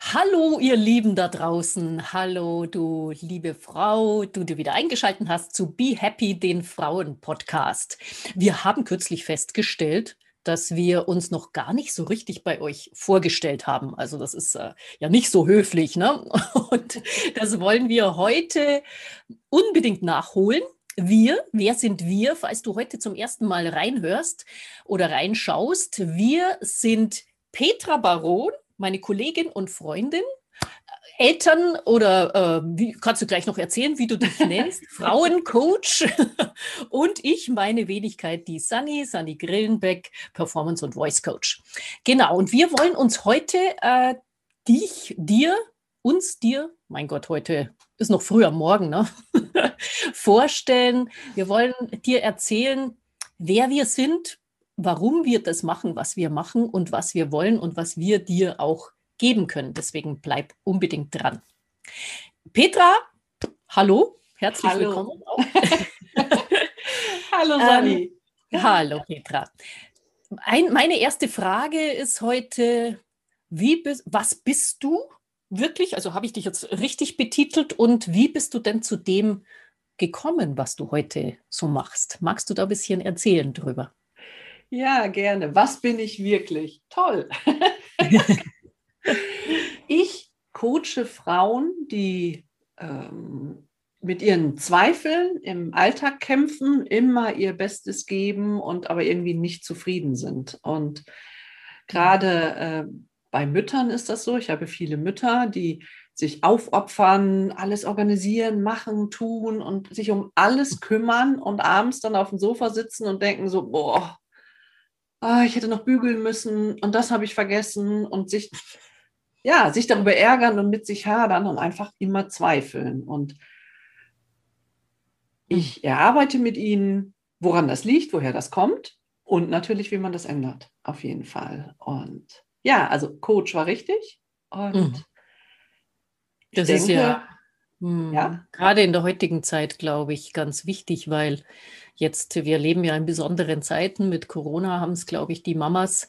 Hallo, ihr Lieben da draußen. Hallo, du liebe Frau, du, die wieder eingeschaltet hast zu Be Happy, den Frauen-Podcast. Wir haben kürzlich festgestellt, dass wir uns noch gar nicht so richtig bei euch vorgestellt haben. Also das ist äh, ja nicht so höflich, ne? Und das wollen wir heute unbedingt nachholen. Wir, wer sind wir, falls du heute zum ersten Mal reinhörst oder reinschaust? Wir sind Petra Baron meine Kollegin und Freundin, Eltern oder äh, wie kannst du gleich noch erzählen, wie du dich nennst, Frauencoach und ich, meine Wenigkeit, die Sunny, Sunny Grillenbeck, Performance und Voice Coach. Genau, und wir wollen uns heute äh, dich, dir, uns, dir, mein Gott, heute ist noch früh am Morgen, ne? vorstellen. Wir wollen dir erzählen, wer wir sind, warum wir das machen, was wir machen und was wir wollen und was wir dir auch geben können. Deswegen bleib unbedingt dran. Petra, hallo, herzlich hallo. willkommen. hallo Sani. Ähm, hallo Petra. Ein, meine erste Frage ist heute, wie, was bist du wirklich? Also habe ich dich jetzt richtig betitelt und wie bist du denn zu dem gekommen, was du heute so machst? Magst du da ein bisschen erzählen drüber? Ja, gerne. Was bin ich wirklich? Toll. ich coache Frauen, die ähm, mit ihren Zweifeln im Alltag kämpfen, immer ihr Bestes geben und aber irgendwie nicht zufrieden sind. Und gerade äh, bei Müttern ist das so. Ich habe viele Mütter, die sich aufopfern, alles organisieren, machen, tun und sich um alles kümmern und abends dann auf dem Sofa sitzen und denken so, boah, oh, ich hätte noch bügeln müssen und das habe ich vergessen und sich, ja, sich darüber ärgern und mit sich hadern und einfach immer zweifeln. Und ich erarbeite mit ihnen, woran das liegt, woher das kommt und natürlich, wie man das ändert, auf jeden Fall. Und ja, also Coach war richtig. Und mhm. das denke, ist ja, mh, ja gerade in der heutigen Zeit, glaube ich, ganz wichtig, weil Jetzt, wir leben ja in besonderen Zeiten. Mit Corona haben es, glaube ich, die Mamas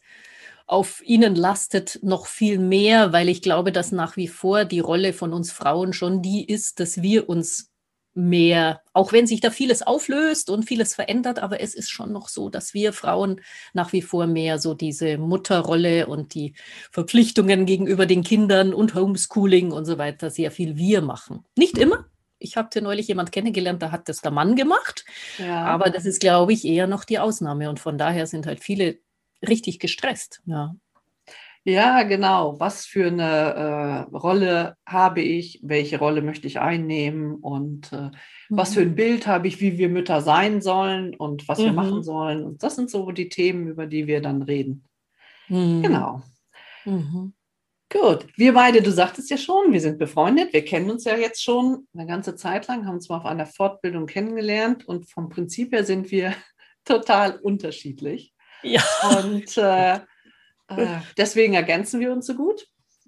auf ihnen lastet noch viel mehr, weil ich glaube, dass nach wie vor die Rolle von uns Frauen schon die ist, dass wir uns mehr, auch wenn sich da vieles auflöst und vieles verändert, aber es ist schon noch so, dass wir Frauen nach wie vor mehr so diese Mutterrolle und die Verpflichtungen gegenüber den Kindern und Homeschooling und so weiter sehr viel wir machen. Nicht immer, ich habe neulich jemand kennengelernt, da hat das der Mann gemacht. Ja. Aber das ist, glaube ich, eher noch die Ausnahme. Und von daher sind halt viele richtig gestresst. Ja. Ja, genau. Was für eine äh, Rolle habe ich? Welche Rolle möchte ich einnehmen? Und äh, mhm. was für ein mhm. Bild habe ich, wie wir Mütter sein sollen und was mhm. wir machen sollen? Und das sind so die Themen, über die wir dann reden. Mhm. Genau. Mhm. Gut, wir beide, du sagtest ja schon, wir sind befreundet, wir kennen uns ja jetzt schon eine ganze Zeit lang, haben uns mal auf einer Fortbildung kennengelernt und vom Prinzip her sind wir total unterschiedlich. Ja. Und äh, äh, deswegen ergänzen wir uns so gut.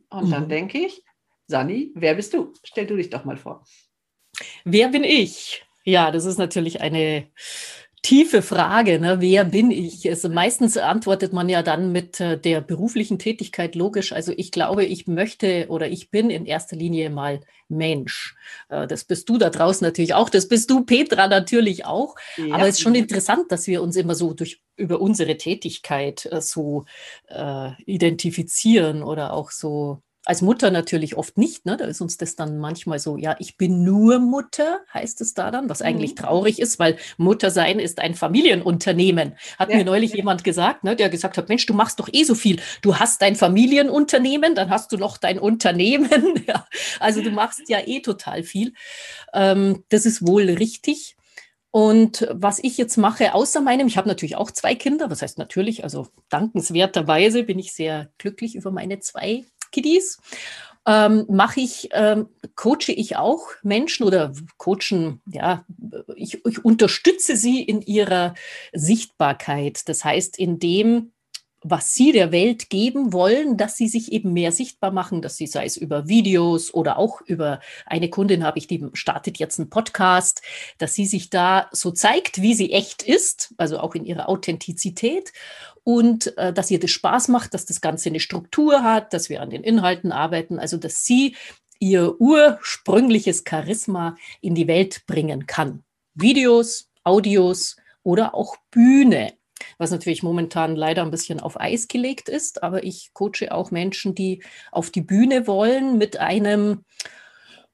Und mhm. dann denke ich, Sani, wer bist du? Stell du dich doch mal vor. Wer bin ich? Ja, das ist natürlich eine tiefe Frage, ne? wer bin ich? Also meistens antwortet man ja dann mit äh, der beruflichen Tätigkeit logisch. Also ich glaube, ich möchte oder ich bin in erster Linie mal Mensch. Äh, das bist du da draußen natürlich auch, das bist du, Petra, natürlich auch. Ja. Aber es ist schon interessant, dass wir uns immer so durch über unsere Tätigkeit äh, so äh, identifizieren oder auch so als Mutter natürlich oft nicht, ne? Da ist uns das dann manchmal so, ja, ich bin nur Mutter, heißt es da dann, was eigentlich mhm. traurig ist, weil Mutter sein ist ein Familienunternehmen. Hat ja, mir neulich ja. jemand gesagt, ne, der gesagt hat, Mensch, du machst doch eh so viel. Du hast dein Familienunternehmen, dann hast du noch dein Unternehmen. ja. Also du machst ja eh total viel. Ähm, das ist wohl richtig. Und was ich jetzt mache, außer meinem, ich habe natürlich auch zwei Kinder, was heißt natürlich, also dankenswerterweise bin ich sehr glücklich über meine zwei Kiddies. Ähm, mache ich, ähm, coache ich auch Menschen oder coachen, ja, ich, ich unterstütze sie in ihrer Sichtbarkeit. Das heißt, in dem, was sie der Welt geben wollen, dass sie sich eben mehr sichtbar machen, dass sie, sei es über Videos oder auch über eine Kundin habe ich, die startet jetzt einen Podcast, dass sie sich da so zeigt, wie sie echt ist, also auch in ihrer Authentizität und äh, dass ihr das Spaß macht, dass das Ganze eine Struktur hat, dass wir an den Inhalten arbeiten, also dass sie ihr ursprüngliches Charisma in die Welt bringen kann. Videos, Audios oder auch Bühne was natürlich momentan leider ein bisschen auf Eis gelegt ist. Aber ich coache auch Menschen, die auf die Bühne wollen mit einem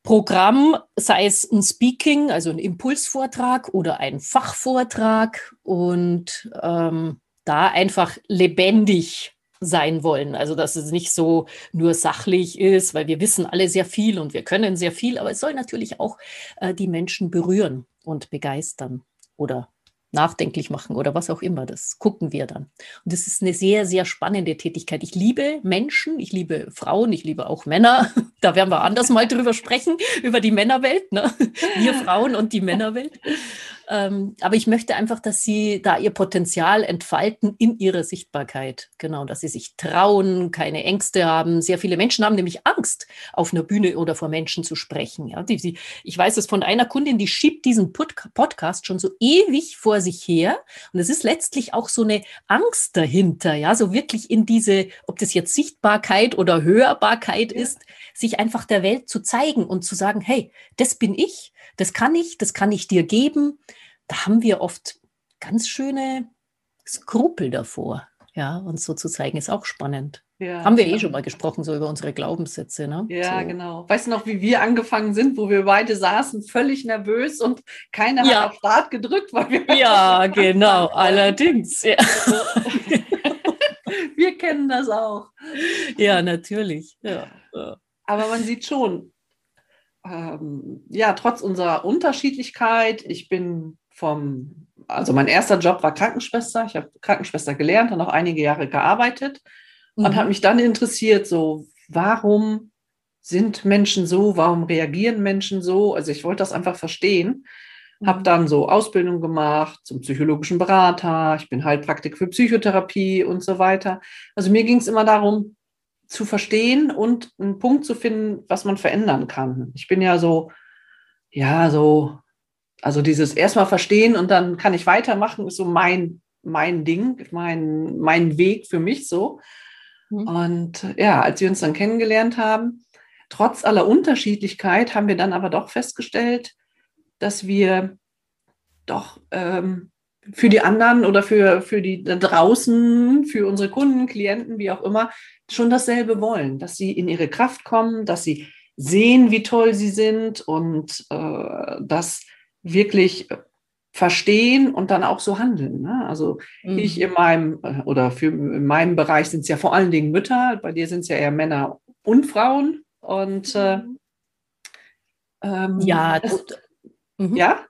Programm, sei es ein Speaking, also ein Impulsvortrag oder ein Fachvortrag und ähm, da einfach lebendig sein wollen. Also dass es nicht so nur sachlich ist, weil wir wissen alle sehr viel und wir können sehr viel, aber es soll natürlich auch äh, die Menschen berühren und begeistern oder nachdenklich machen oder was auch immer. Das gucken wir dann. Und das ist eine sehr, sehr spannende Tätigkeit. Ich liebe Menschen, ich liebe Frauen, ich liebe auch Männer. Da werden wir anders mal drüber sprechen, über die Männerwelt, ne? wir Frauen und die Männerwelt. Ähm, aber ich möchte einfach, dass sie da ihr Potenzial entfalten in ihrer Sichtbarkeit. Genau, dass sie sich trauen, keine Ängste haben. Sehr viele Menschen haben nämlich Angst, auf einer Bühne oder vor Menschen zu sprechen. Ja, die, die, ich weiß es von einer Kundin, die schiebt diesen Pod Podcast schon so ewig vor sich her. Und es ist letztlich auch so eine Angst dahinter, ja, so wirklich in diese, ob das jetzt Sichtbarkeit oder Hörbarkeit ja. ist, sich einfach der Welt zu zeigen und zu sagen, hey, das bin ich das kann ich, das kann ich dir geben. Da haben wir oft ganz schöne Skrupel davor. Ja, uns so zu zeigen, ist auch spannend. Ja, haben wir eh schon mal gesprochen, so über unsere Glaubenssätze, ne? Ja, so. genau. Weißt du noch, wie wir angefangen sind, wo wir beide saßen, völlig nervös und keiner ja. hat auf Start gedrückt, weil wir. Ja, genau, allerdings. Ja. wir kennen das auch. Ja, natürlich. Ja. Aber man sieht schon, ähm, ja, trotz unserer Unterschiedlichkeit, ich bin vom, also mein erster Job war Krankenschwester. Ich habe Krankenschwester gelernt und auch einige Jahre gearbeitet mhm. und habe mich dann interessiert, so, warum sind Menschen so, warum reagieren Menschen so? Also ich wollte das einfach verstehen. Mhm. Habe dann so Ausbildung gemacht zum psychologischen Berater, ich bin Heilpraktik für Psychotherapie und so weiter. Also mir ging es immer darum, zu verstehen und einen Punkt zu finden, was man verändern kann. Ich bin ja so, ja, so, also dieses erstmal verstehen und dann kann ich weitermachen, ist so mein, mein Ding, mein, mein Weg für mich so. Mhm. Und ja, als wir uns dann kennengelernt haben, trotz aller Unterschiedlichkeit haben wir dann aber doch festgestellt, dass wir doch ähm, für die anderen oder für, für die da draußen, für unsere Kunden, Klienten, wie auch immer, schon dasselbe wollen, dass sie in ihre Kraft kommen, dass sie sehen, wie toll sie sind und äh, das wirklich verstehen und dann auch so handeln. Ne? Also mhm. ich in meinem äh, oder für in meinem Bereich sind es ja vor allen Dingen Mütter, bei dir sind es ja eher Männer und Frauen und äh, mhm. ähm, ja, das, mhm. ja.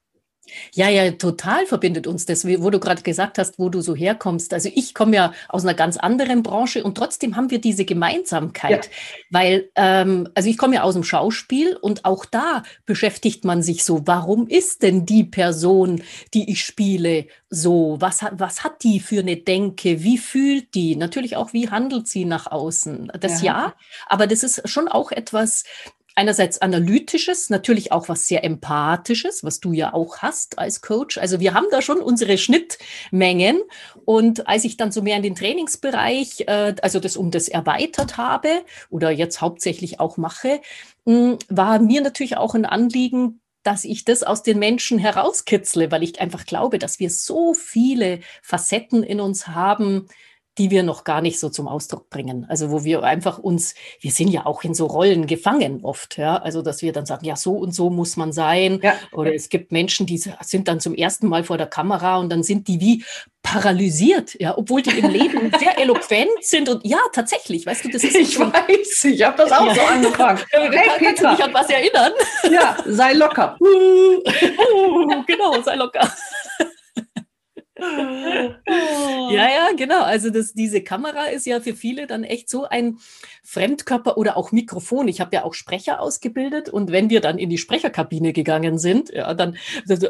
Ja, ja, total verbindet uns das, wo du gerade gesagt hast, wo du so herkommst. Also ich komme ja aus einer ganz anderen Branche und trotzdem haben wir diese Gemeinsamkeit, ja. weil, ähm, also ich komme ja aus dem Schauspiel und auch da beschäftigt man sich so, warum ist denn die Person, die ich spiele, so? Was hat, was hat die für eine Denke? Wie fühlt die? Natürlich auch, wie handelt sie nach außen? Das ja, ja aber das ist schon auch etwas, einerseits analytisches, natürlich auch was sehr empathisches, was du ja auch hast als Coach. Also wir haben da schon unsere Schnittmengen. Und als ich dann so mehr in den Trainingsbereich, äh, also das um das erweitert habe oder jetzt hauptsächlich auch mache, mh, war mir natürlich auch ein Anliegen, dass ich das aus den Menschen herauskitzle, weil ich einfach glaube, dass wir so viele Facetten in uns haben, die wir noch gar nicht so zum Ausdruck bringen. Also wo wir einfach uns, wir sind ja auch in so Rollen gefangen oft, ja. Also dass wir dann sagen, ja, so und so muss man sein. Ja. Oder es gibt Menschen, die sind dann zum ersten Mal vor der Kamera und dann sind die wie paralysiert, ja, obwohl die im Leben sehr eloquent sind und ja, tatsächlich, weißt du, das ist. Ich weiß, ich habe das auch ja. so angefangen. Hey, Kann, kannst du dich an was erinnern? Ja, sei locker. genau, sei locker. Ja, ja, genau. Also das, diese Kamera ist ja für viele dann echt so ein Fremdkörper oder auch Mikrofon. Ich habe ja auch Sprecher ausgebildet und wenn wir dann in die Sprecherkabine gegangen sind, ja, dann also,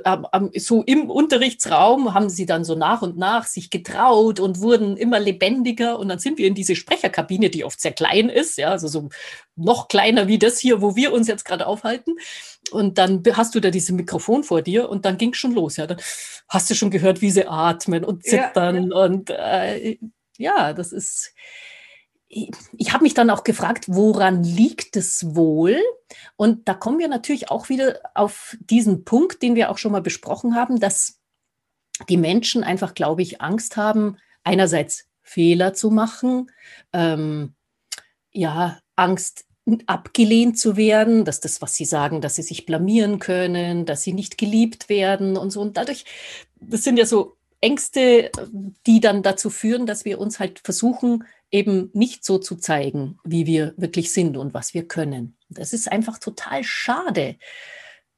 so im Unterrichtsraum haben sie dann so nach und nach sich getraut und wurden immer lebendiger und dann sind wir in diese Sprecherkabine, die oft sehr klein ist, ja, also so noch kleiner wie das hier, wo wir uns jetzt gerade aufhalten. Und dann hast du da dieses Mikrofon vor dir und dann ging es schon los. Ja, dann hast du schon gehört, wie sie atmen und zittern. Ja. Und äh, ja, das ist. Ich, ich habe mich dann auch gefragt, woran liegt es wohl? Und da kommen wir natürlich auch wieder auf diesen Punkt, den wir auch schon mal besprochen haben, dass die Menschen einfach, glaube ich, Angst haben, einerseits Fehler zu machen, ähm, ja, Angst abgelehnt zu werden, dass das, was sie sagen, dass sie sich blamieren können, dass sie nicht geliebt werden und so. Und dadurch, das sind ja so Ängste, die dann dazu führen, dass wir uns halt versuchen, eben nicht so zu zeigen, wie wir wirklich sind und was wir können. Das ist einfach total schade.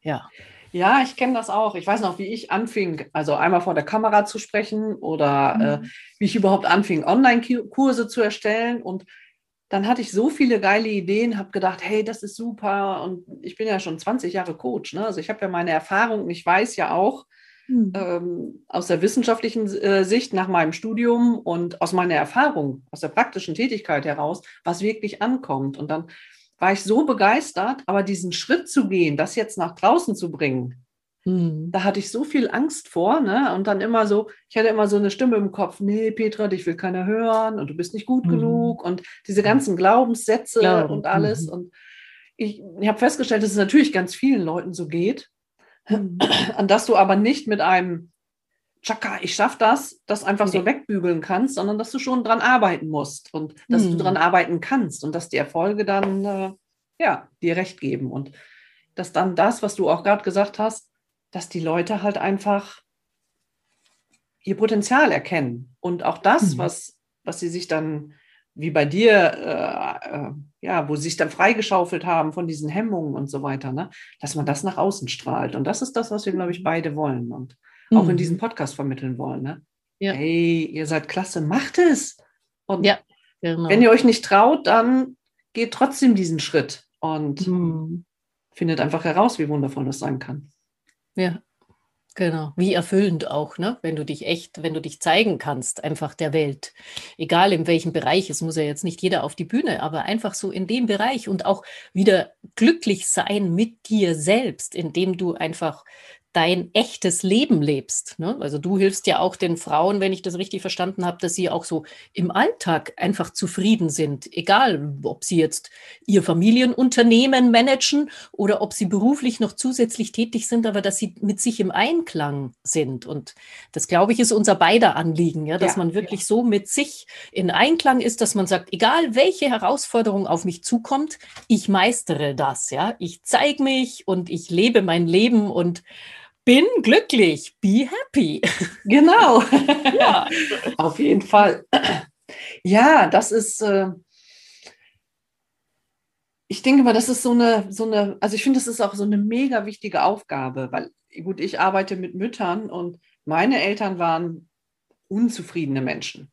Ja. Ja, ich kenne das auch. Ich weiß noch, wie ich anfing, also einmal vor der Kamera zu sprechen oder mhm. äh, wie ich überhaupt anfing, Online-Kurse zu erstellen und dann hatte ich so viele geile Ideen, habe gedacht, hey, das ist super. Und ich bin ja schon 20 Jahre Coach. Ne? Also ich habe ja meine Erfahrung und ich weiß ja auch mhm. ähm, aus der wissenschaftlichen äh, Sicht nach meinem Studium und aus meiner Erfahrung, aus der praktischen Tätigkeit heraus, was wirklich ankommt. Und dann war ich so begeistert, aber diesen Schritt zu gehen, das jetzt nach draußen zu bringen, Mhm. Da hatte ich so viel Angst vor, ne? Und dann immer so, ich hatte immer so eine Stimme im Kopf, nee, Petra, dich will keiner hören und du bist nicht gut mhm. genug und diese ganzen Glaubenssätze Glauben. und alles. Mhm. Und ich, ich habe festgestellt, dass es natürlich ganz vielen Leuten so geht, mhm. an dass du aber nicht mit einem Chaka, ich schaff das, das einfach nee. so wegbügeln kannst, sondern dass du schon dran arbeiten musst und dass du dran mhm. arbeiten kannst und dass die Erfolge dann äh, ja dir recht geben und dass dann das, was du auch gerade gesagt hast, dass die Leute halt einfach ihr Potenzial erkennen und auch das, mhm. was, was sie sich dann, wie bei dir, äh, äh, ja, wo sie sich dann freigeschaufelt haben von diesen Hemmungen und so weiter, ne, dass man das nach außen strahlt. Und das ist das, was wir, glaube ich, beide wollen und mhm. auch in diesem Podcast vermitteln wollen. Ne? Ja. Hey, ihr seid klasse, macht es. Und ja, genau. wenn ihr euch nicht traut, dann geht trotzdem diesen Schritt und mhm. findet einfach heraus, wie wundervoll das sein kann. Ja, genau. Wie erfüllend auch, ne? Wenn du dich echt, wenn du dich zeigen kannst, einfach der Welt. Egal in welchem Bereich, es muss ja jetzt nicht jeder auf die Bühne, aber einfach so in dem Bereich und auch wieder glücklich sein mit dir selbst, indem du einfach dein echtes Leben lebst. Ne? Also du hilfst ja auch den Frauen, wenn ich das richtig verstanden habe, dass sie auch so im Alltag einfach zufrieden sind, egal ob sie jetzt ihr Familienunternehmen managen oder ob sie beruflich noch zusätzlich tätig sind, aber dass sie mit sich im Einklang sind. Und das, glaube ich, ist unser beider Anliegen, ja, dass ja, man wirklich ja. so mit sich in Einklang ist, dass man sagt, egal welche Herausforderung auf mich zukommt, ich meistere das, ja, ich zeige mich und ich lebe mein Leben und bin glücklich, be happy. Genau. ja. Auf jeden Fall. Ja, das ist, äh, ich denke mal, das ist so eine, so eine, also ich finde, das ist auch so eine mega wichtige Aufgabe, weil, gut, ich arbeite mit Müttern und meine Eltern waren unzufriedene Menschen.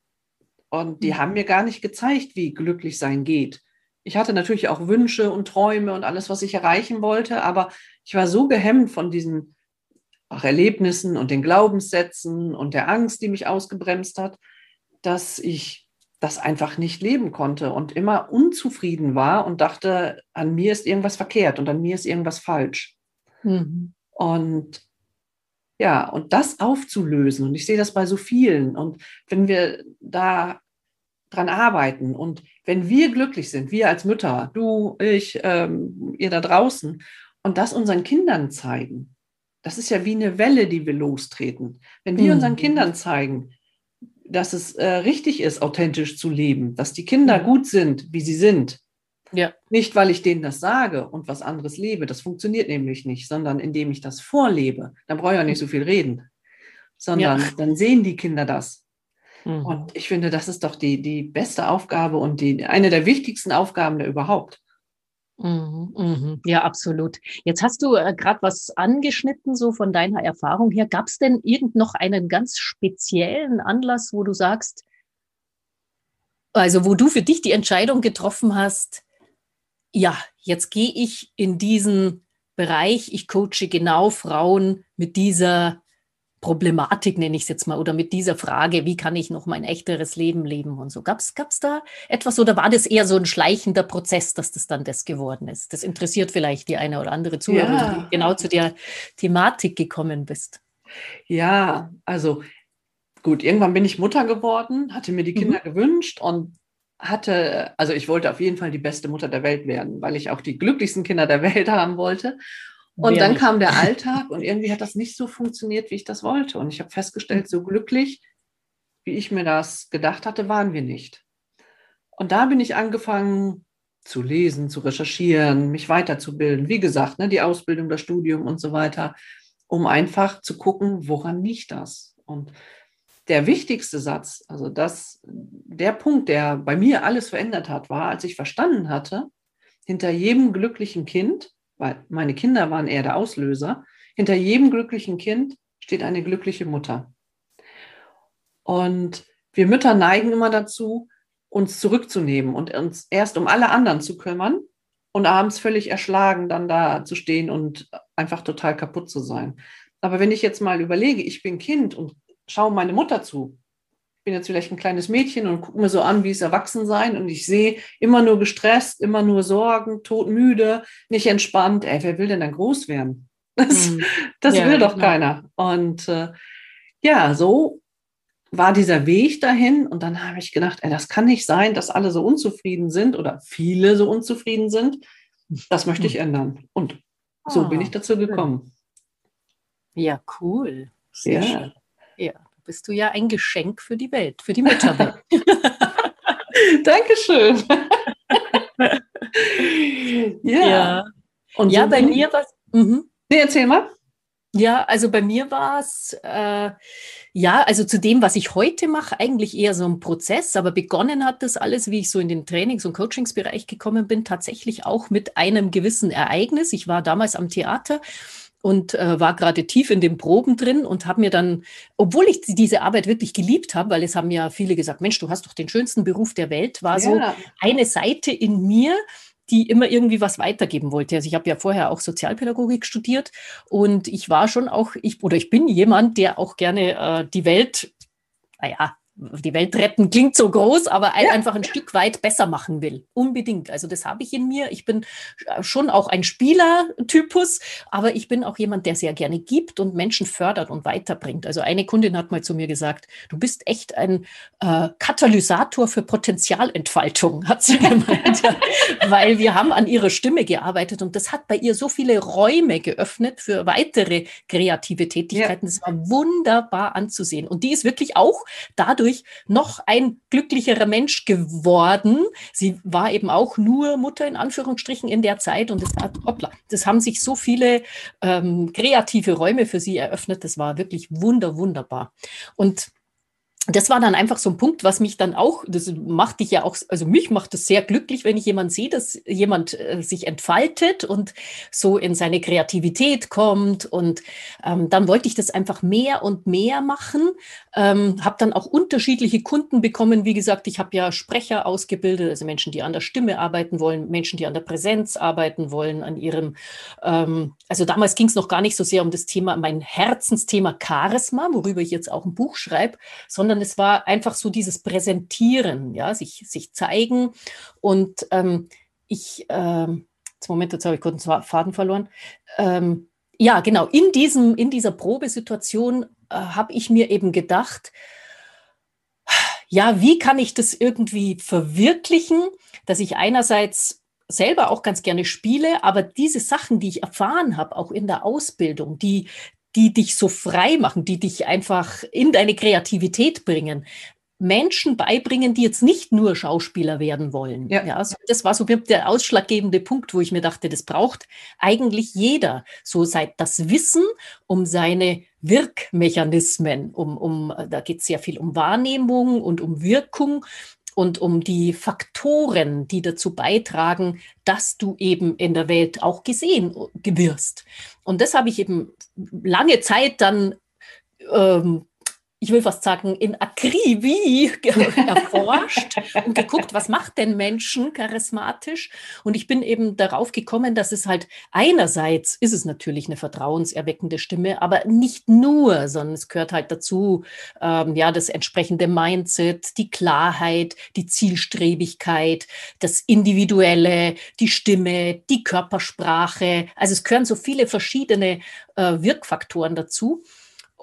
Und die mhm. haben mir gar nicht gezeigt, wie glücklich sein geht. Ich hatte natürlich auch Wünsche und Träume und alles, was ich erreichen wollte, aber ich war so gehemmt von diesen auch Erlebnissen und den Glaubenssätzen und der Angst, die mich ausgebremst hat, dass ich das einfach nicht leben konnte und immer unzufrieden war und dachte, an mir ist irgendwas verkehrt und an mir ist irgendwas falsch. Mhm. Und ja, und das aufzulösen, und ich sehe das bei so vielen, und wenn wir da dran arbeiten und wenn wir glücklich sind, wir als Mütter, du, ich, ähm, ihr da draußen, und das unseren Kindern zeigen, das ist ja wie eine Welle, die wir lostreten. Wenn wir mhm. unseren Kindern zeigen, dass es äh, richtig ist, authentisch zu leben, dass die Kinder Mhm. gut sind, wie sie sind. Ja. Nicht, weil ich denen das sage und was anderes lebe. Das funktioniert nämlich nicht, sondern indem ich das vorlebe. Dann brauche ich auch nicht so viel reden, sondern Ja. dann sehen die Kinder das. Mhm. Und ich finde, das ist doch die, die beste Aufgabe und die, eine der wichtigsten Aufgaben der überhaupt. Mhm, mhm. Ja, absolut. Jetzt hast du äh, gerade was angeschnitten, so von deiner Erfahrung her. Gab es denn irgend noch einen ganz speziellen Anlass, wo du sagst, also wo du für dich die Entscheidung getroffen hast, ja, jetzt gehe ich in diesen Bereich, ich coache genau Frauen mit dieser Problematik, nenne ich es jetzt mal, oder mit dieser Frage, wie kann ich noch mein echteres Leben leben und so. Gab es da etwas oder war das eher so ein schleichender Prozess, dass das dann das geworden ist? Das interessiert vielleicht die eine oder andere Zuhörerin, Ja. du genau zu der Thematik gekommen bist. Ja, also gut, irgendwann bin ich Mutter geworden, hatte mir die Kinder gewünscht und hatte, also ich wollte auf jeden Fall die beste Mutter der Welt werden, weil ich auch die glücklichsten Kinder der Welt haben wollte. Und dann kam der Alltag und irgendwie hat das nicht so funktioniert, wie ich das wollte. Und ich habe festgestellt, so glücklich, wie ich mir das gedacht hatte, waren wir nicht. Und da bin ich angefangen zu lesen, zu recherchieren, mich weiterzubilden. Wie gesagt, ne, die Ausbildung, das Studium und so weiter, um einfach zu gucken, woran liegt das? Und der wichtigste Satz, also das, der Punkt, der bei mir alles verändert hat, war, als ich verstanden hatte, hinter jedem glücklichen Kind, weil meine Kinder waren eher der Auslöser, hinter jedem glücklichen Kind steht eine glückliche Mutter. Und wir Mütter neigen immer dazu, uns zurückzunehmen und uns erst um alle anderen zu kümmern und abends völlig erschlagen dann da zu stehen und einfach total kaputt zu sein. Aber wenn ich jetzt mal überlege, ich bin Kind und schaue meine Mutter zu, bin jetzt vielleicht ein kleines Mädchen und gucke mir so an, wie es Erwachsensein und ich sehe immer nur gestresst, immer nur Sorgen, todmüde, nicht entspannt. Ey, wer will denn dann groß werden? Das, Mhm. das Ja, will doch genau. keiner. Und äh, ja, so war dieser Weg dahin und dann habe ich gedacht, ey, das kann nicht sein, dass alle so unzufrieden sind oder viele so unzufrieden sind. Das möchte ich ändern. Und so bin Ah, ich dazu gekommen. Ja, cool. Sehr Ja. schön. Ja, bist du ja ein Geschenk für die Welt, für die Mütterwelt. Dankeschön. ja. Und ja so bei mir war mhm. Nee, erzähl mal. Ja, also bei mir war es, äh, ja, also zu dem, was ich heute mache, eigentlich eher so ein Prozess, aber begonnen hat das alles, wie ich so in den Trainings- und Coachingsbereich gekommen bin, tatsächlich auch mit einem gewissen Ereignis. Ich war damals am Theater und äh, war gerade tief in den Proben drin und habe mir dann, obwohl ich diese Arbeit wirklich geliebt habe, weil es haben ja viele gesagt, Mensch, du hast doch den schönsten Beruf der Welt, war so ja. eine Seite in mir, die immer irgendwie was weitergeben wollte. Also ich habe ja vorher auch Sozialpädagogik studiert und ich war schon auch, ich oder ich bin jemand, der auch gerne äh, die Welt, naja, die Welt retten klingt so groß, aber Ja. einfach ein Stück weit besser machen will. Unbedingt. Also das habe ich in mir. Ich bin äh, schon auch ein Spielertypus, aber ich bin auch jemand, der sehr gerne gibt und Menschen fördert und weiterbringt. Also eine Kundin hat mal zu mir gesagt, du bist echt ein äh, Katalysator für Potenzialentfaltung, hat sie gemeint. ja. Weil wir haben an ihrer Stimme gearbeitet und das hat bei ihr so viele Räume geöffnet für weitere kreative Tätigkeiten. Das war wunderbar anzusehen. Und die ist wirklich auch dadurch noch ein glücklicherer Mensch geworden. Sie war eben auch nur Mutter in Anführungsstrichen in der Zeit und das, hoppla, das haben sich so viele ähm, kreative Räume für sie eröffnet. Das war wirklich wunder, wunderbar. Und das war dann einfach so ein Punkt, was mich dann auch, das macht dich ja auch, also mich macht es sehr glücklich, wenn ich jemand sehe, dass jemand äh, sich entfaltet und so in seine Kreativität kommt. Und ähm, dann wollte ich das einfach mehr und mehr machen. Ähm, habe dann auch unterschiedliche Kunden bekommen. Wie gesagt, ich habe ja Sprecher ausgebildet, also Menschen, die an der Stimme arbeiten wollen, Menschen, die an der Präsenz arbeiten wollen, an ihrem, ähm, also damals ging es noch gar nicht so sehr um das Thema, mein Herzensthema Charisma, worüber ich jetzt auch ein Buch schreibe, sondern es war einfach so dieses Präsentieren, ja, sich, sich zeigen. Und ähm, ich, ähm, jetzt Moment, jetzt habe ich kurz den Faden verloren. Ähm, ja, genau, in, diesem, in dieser Probesituation äh, habe ich mir eben gedacht, ja, wie kann ich das irgendwie verwirklichen, dass ich einerseits selber auch ganz gerne spiele, aber diese Sachen, die ich erfahren habe, auch in der Ausbildung, die, die dich so frei machen, die dich einfach in deine Kreativität bringen, Menschen beibringen, die jetzt nicht nur Schauspieler werden wollen. Ja. ja also das war so der ausschlaggebende Punkt, wo ich mir dachte, das braucht eigentlich jeder. So seit das Wissen um seine Wirkmechanismen, um, um da geht es sehr viel um Wahrnehmung und um Wirkung und um die Faktoren, die dazu beitragen, dass du eben in der Welt auch gesehen wirst. Und das habe ich eben lange Zeit dann ähm, ich will fast sagen, in Akribie erforscht und geguckt, was macht denn Menschen charismatisch? Und ich bin eben darauf gekommen, dass es halt einerseits ist es natürlich eine vertrauenserweckende Stimme, aber nicht nur, sondern es gehört halt dazu, ähm, ja, das entsprechende Mindset, die Klarheit, die Zielstrebigkeit, das Individuelle, die Stimme, die Körpersprache. Also es gehören so viele verschiedene äh, Wirkfaktoren dazu.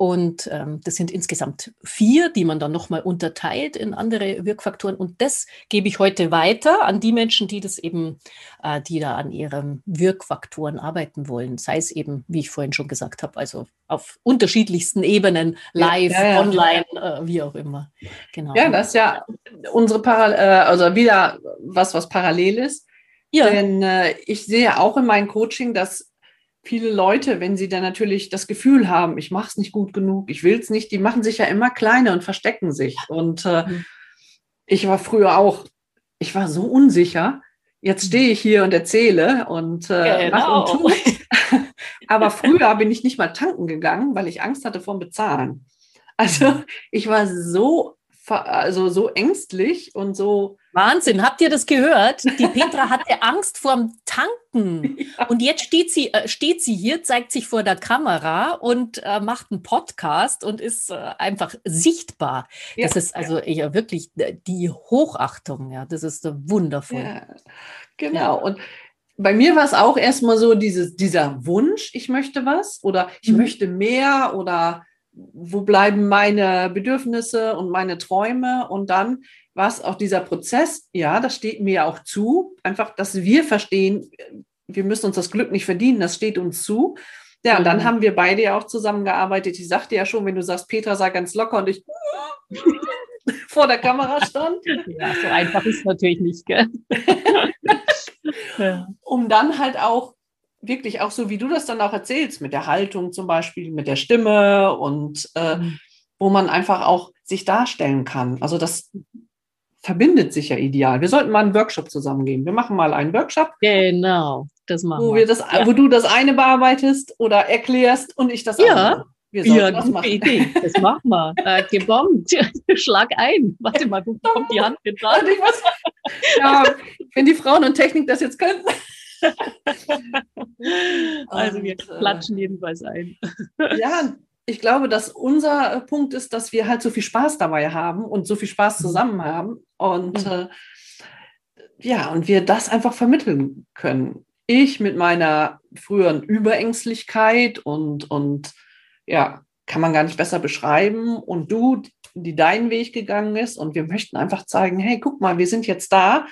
Und ähm, das sind insgesamt vier, die man dann nochmal unterteilt in andere Wirkfaktoren. Und das gebe ich heute weiter an die Menschen, die das eben, äh, die da an ihren Wirkfaktoren arbeiten wollen. Sei es eben, wie ich vorhin schon gesagt habe, also auf unterschiedlichsten Ebenen, live, ja, ja, ja. online, äh, wie auch immer. Genau. Ja, das ist ja unsere Parallel, äh, also wieder was, was parallel ist. Ja. Denn äh, ich sehe auch in meinem Coaching, dass viele Leute, wenn sie dann natürlich das Gefühl haben, ich mache es nicht gut genug, ich will es nicht, die machen sich ja immer kleiner und verstecken sich. Und äh, mhm. ich war früher auch, ich war so unsicher. Jetzt stehe ich hier und erzähle und äh, genau. mache und tue. Aber früher bin ich nicht mal tanken gegangen, weil ich Angst hatte vor dem Bezahlen. Also ich war so also so ängstlich und so. Wahnsinn, habt ihr das gehört? Die Petra hatte Angst vorm Tanken. Ja. Und jetzt steht sie, äh, steht sie hier, zeigt sich vor der Kamera und äh, macht einen Podcast und ist äh, einfach sichtbar. Ja. Das ist also ja, wirklich äh, die Hochachtung, ja, das ist wundervoll. Ja, genau. Und bei mir war es auch erstmal so dieses, dieser Wunsch, ich möchte was oder ich mhm. möchte mehr oder wo bleiben meine Bedürfnisse und meine Träume und dann war es auch dieser Prozess, ja, das steht mir auch zu, einfach, dass wir verstehen, wir müssen uns das Glück nicht verdienen, das steht uns zu. Ja, und dann mhm. haben wir beide ja auch zusammengearbeitet. Ich sagte ja schon, wenn du sagst, Petra sei ganz locker und ich vor der Kamera stand. Ja, so einfach ist es natürlich nicht, gell? um dann halt auch wirklich auch so, wie du das dann auch erzählst, mit der Haltung zum Beispiel, mit der Stimme und äh, mhm. wo man einfach auch sich darstellen kann. Also das verbindet sich ja ideal. Wir sollten mal einen Workshop zusammen gehen. Wir machen mal einen Workshop. Genau, das machen wo wir. Das, ja. Wo du das eine bearbeitest oder erklärst und ich das ja. andere. Wir ja, das gute machen. Idee. Das machen wir. Äh, gebombt. Schlag ein. Warte mal, wo kommt die Hand mit dran? ja, wenn die Frauen und Technik das jetzt könnten. also wir äh, klatschen jedenfalls ein. ja, ich glaube, dass unser Punkt ist, dass wir halt so viel Spaß dabei haben und so viel Spaß mhm. zusammen haben. Und mhm. äh, ja, und wir das einfach vermitteln können. Ich mit meiner früheren Überängstlichkeit und, und ja, kann man gar nicht besser beschreiben. Und du, die deinen Weg gegangen ist. Und wir möchten einfach zeigen, hey, guck mal, wir sind jetzt da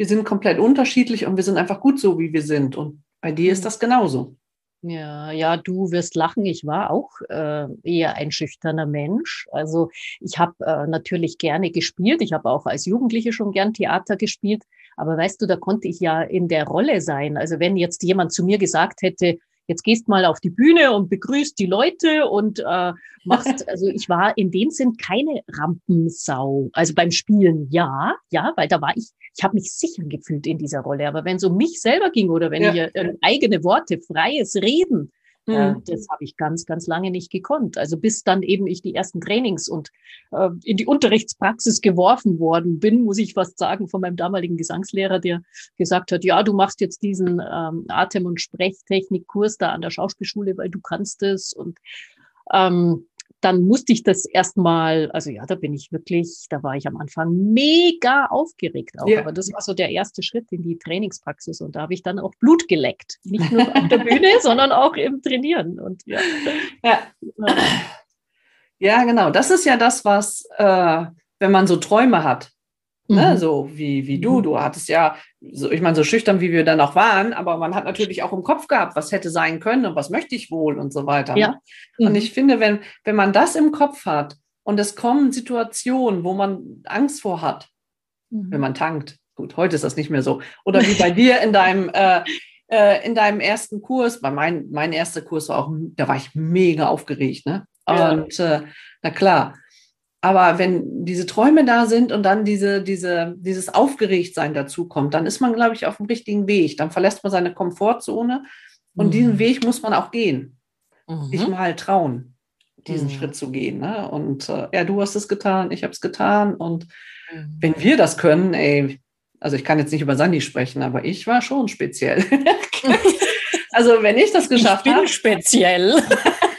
wir sind komplett unterschiedlich und wir sind einfach gut so, wie wir sind. Und bei dir ist mhm. das genauso. Ja, ja, du wirst lachen. Ich war auch äh, eher ein schüchterner Mensch. Also ich habe äh, natürlich gerne gespielt. Ich habe auch als Jugendliche schon gern Theater gespielt. Aber weißt du, da konnte ich ja in der Rolle sein. Also wenn jetzt jemand zu mir gesagt hätte, jetzt gehst mal auf die Bühne und begrüßt die Leute und äh, machst, also ich war in dem Sinn keine Rampensau. Also beim Spielen ja, ja, weil da war ich, ich habe mich sicher gefühlt in dieser Rolle. Aber wenn es um mich selber ging oder wenn ja. ich äh, eigene Worte, freies Reden, äh, mhm. das habe ich ganz, ganz lange nicht gekonnt. Also bis dann eben ich die ersten Trainings und äh, in die Unterrichtspraxis geworfen worden bin, muss ich fast sagen, von meinem damaligen Gesangslehrer, der gesagt hat, ja, du machst jetzt diesen ähm, Atem- und Sprechtechnikkurs da an der Schauspielschule, weil du kannst es. Und ähm, dann musste ich das erstmal, also ja, da bin ich wirklich, da war ich am Anfang mega aufgeregt auch. Ja. Aber das war so der erste Schritt in die Trainingspraxis und da habe ich dann auch Blut geleckt. Nicht nur auf der Bühne, sondern auch im Trainieren. Und ja. ja. Ja, genau. Das ist ja das, was, äh, wenn man so Träume hat, Ne, mhm. so wie, wie du. Mhm. Du hattest ja, so, ich meine, so schüchtern wie wir dann auch waren, aber man hat natürlich auch im Kopf gehabt, was hätte sein können und was möchte ich wohl und so weiter. Ja. Ne? Und mhm. ich finde, wenn, wenn man das im Kopf hat und es kommen Situationen, wo man Angst vor hat, mhm. wenn man tankt. Gut, heute ist das nicht mehr so. Oder wie bei dir in deinem, äh, äh, in deinem ersten Kurs, bei mein, mein erster Kurs war auch, da war ich mega aufgeregt. Ne? Und ja. äh, na klar, aber wenn diese Träume da sind und dann diese, diese, dieses Aufgeregtsein dazu kommt, dann ist man, glaube ich, auf dem richtigen Weg. Dann verlässt man seine Komfortzone und mhm. diesen Weg muss man auch gehen. Mhm. Sich mal trauen, diesen mhm. Schritt zu gehen. Ne? Und äh, ja, du hast es getan, ich habe es getan. Und mhm. wenn wir das können, ey, also ich kann jetzt nicht über Sandy sprechen, aber ich war schon speziell. also wenn ich das geschafft habe. Ich bin hab, speziell.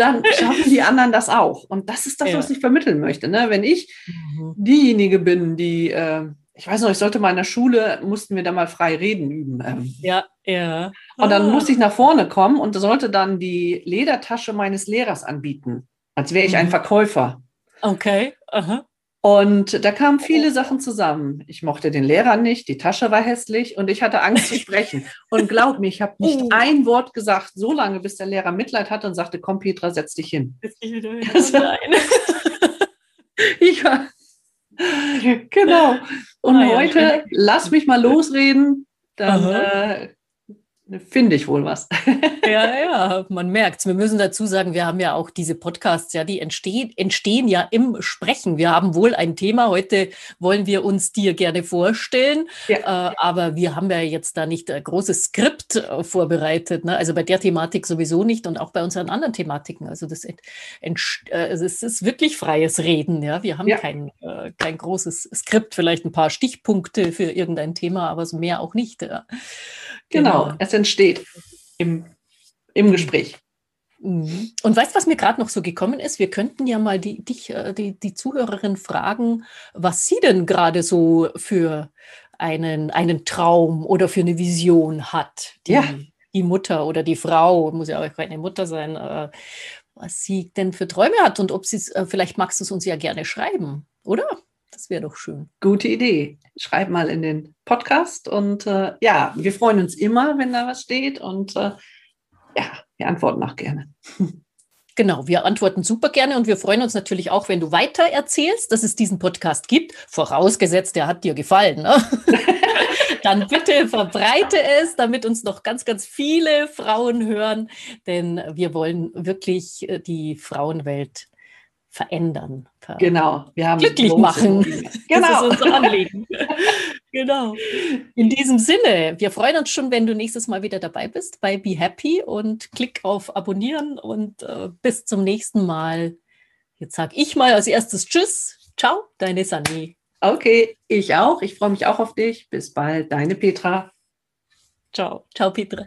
dann schaffen die anderen das auch. Und das ist das, ja. was ich vermitteln möchte. Ne? Wenn ich mhm. diejenige bin, die, äh, ich weiß noch, ich sollte mal in der Schule, mussten wir da mal frei reden üben. Ähm. Ja, ja. Und dann ah. musste ich nach vorne kommen und sollte dann die Ledertasche meines Lehrers anbieten, als wäre ich mhm. ein Verkäufer. Okay. Aha. Und da kamen viele Sachen zusammen. Ich mochte den Lehrer nicht, die Tasche war hässlich und ich hatte Angst zu sprechen. Und glaub mir, ich habe nicht oh. ein Wort gesagt, so lange, bis der Lehrer Mitleid hatte und sagte, komm Petra, setz dich hin. Also, ich war, genau. Und ah, heute, lass mich mal losreden, dann äh, finde ich wohl was. Ja, ja, man merkt es. Wir müssen dazu sagen, wir haben ja auch diese Podcasts, ja, die entstehen, entstehen ja im Sprechen. Wir haben wohl ein Thema. Heute wollen wir uns dir gerne vorstellen, ja. äh, aber wir haben ja jetzt da nicht ein großes Skript äh, vorbereitet. Ne? Also bei der Thematik sowieso nicht und auch bei unseren anderen Thematiken. Also das, äh, also es ist wirklich freies Reden. Ja, wir haben ja. kein, äh, kein großes Skript, vielleicht ein paar Stichpunkte für irgendein Thema, aber mehr auch nicht. Ja. Genau, genau. es entsteht im, im. Gespräch. Mhm. Und weißt du, was mir gerade noch so gekommen ist? Wir könnten ja mal die, dich, äh, die, die Zuhörerin fragen, was sie denn gerade so für einen, einen Traum oder für eine Vision hat. Die, ja. die Mutter oder die Frau, muss ja auch keine Mutter sein, äh, was sie denn für Träume hat und ob sie es, äh, vielleicht magst du es uns ja gerne schreiben, oder? Das wäre doch schön. Gute Idee. Schreib mal in den Podcast und äh, ja, wir freuen uns immer, wenn da was steht und äh, ja, wir antworten auch gerne. Genau, wir antworten super gerne und wir freuen uns natürlich auch, wenn du weiter erzählst, dass es diesen Podcast gibt, vorausgesetzt, der hat dir gefallen. Ne? Dann bitte verbreite es, damit uns noch ganz, ganz viele Frauen hören, denn wir wollen wirklich äh, die Frauenwelt verändern. Genau, wir haben glücklich machen. Genau. Das ist unser Anliegen. genau. In diesem Sinne, wir freuen uns schon, wenn du nächstes Mal wieder dabei bist bei Be Happy und klick auf Abonnieren und äh, bis zum nächsten Mal. Jetzt sage ich mal als erstes Tschüss. Ciao, deine Sani. Okay, ich auch. Ich freue mich auch auf dich. Bis bald, deine Petra. Ciao. Ciao, Petra.